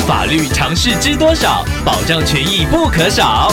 法律常识知多少？保障权益不可少。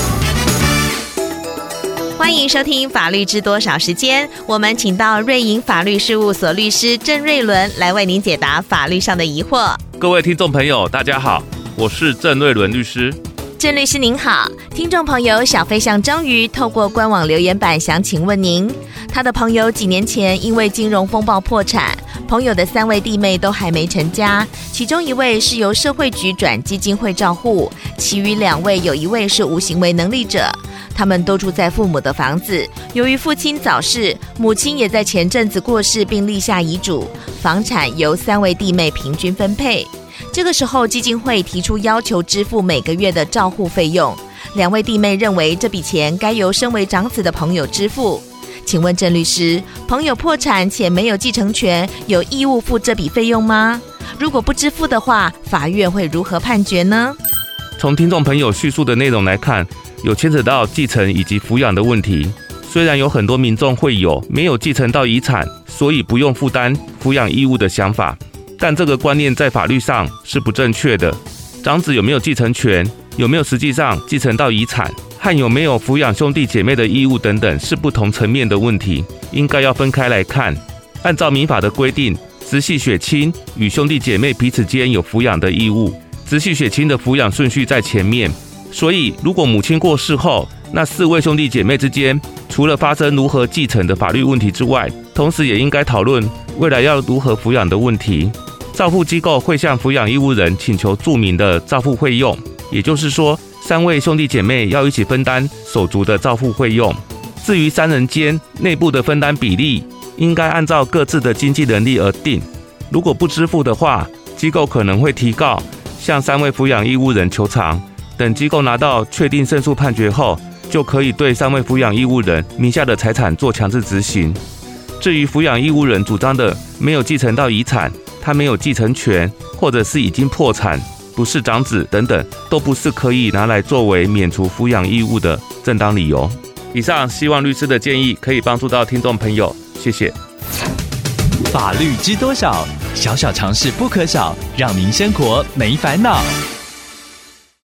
欢迎收听《法律知多少》时间，我们请到瑞银法律事务所律师郑瑞伦来为您解答法律上的疑惑。各位听众朋友，大家好，我是郑瑞伦律师。郑律师您好，听众朋友小飞象章鱼透过官网留言板想请问您，他的朋友几年前因为金融风暴破产，朋友的三位弟妹都还没成家，其中一位是由社会局转基金会照护，其余两位有一位是无行为能力者，他们都住在父母的房子。由于父亲早逝，母亲也在前阵子过世，并立下遗嘱，房产由三位弟妹平均分配。这个时候，基金会提出要求支付每个月的照护费用。两位弟妹认为这笔钱该由身为长子的朋友支付。请问郑律师，朋友破产且没有继承权，有义务付这笔费用吗？如果不支付的话，法院会如何判决呢？从听众朋友叙述的内容来看，有牵扯到继承以及抚养的问题。虽然有很多民众会有没有继承到遗产，所以不用负担抚养义务的想法。但这个观念在法律上是不正确的。长子有没有继承权，有没有实际上继承到遗产，和有没有抚养兄弟姐妹的义务等等，是不同层面的问题，应该要分开来看。按照民法的规定，直系血亲与兄弟姐妹彼此间有抚养的义务，直系血亲的抚养顺序在前面。所以，如果母亲过世后，那四位兄弟姐妹之间，除了发生如何继承的法律问题之外，同时也应该讨论未来要如何抚养的问题。照护机构会向抚养义务人请求注明的照护费用，也就是说，三位兄弟姐妹要一起分担手足的照护费用。至于三人间内部的分担比例，应该按照各自的经济能力而定。如果不支付的话，机构可能会提告，向三位抚养义务人求偿。等机构拿到确定胜诉判决后，就可以对三位抚养义务人名下的财产做强制执行。至于抚养义务人主张的没有继承到遗产，他没有继承权，或者是已经破产，不是长子等等，都不是可以拿来作为免除抚养义务的正当理由。以上希望律师的建议可以帮助到听众朋友，谢谢。法律知多少？小小常识不可少，让您生活没烦恼。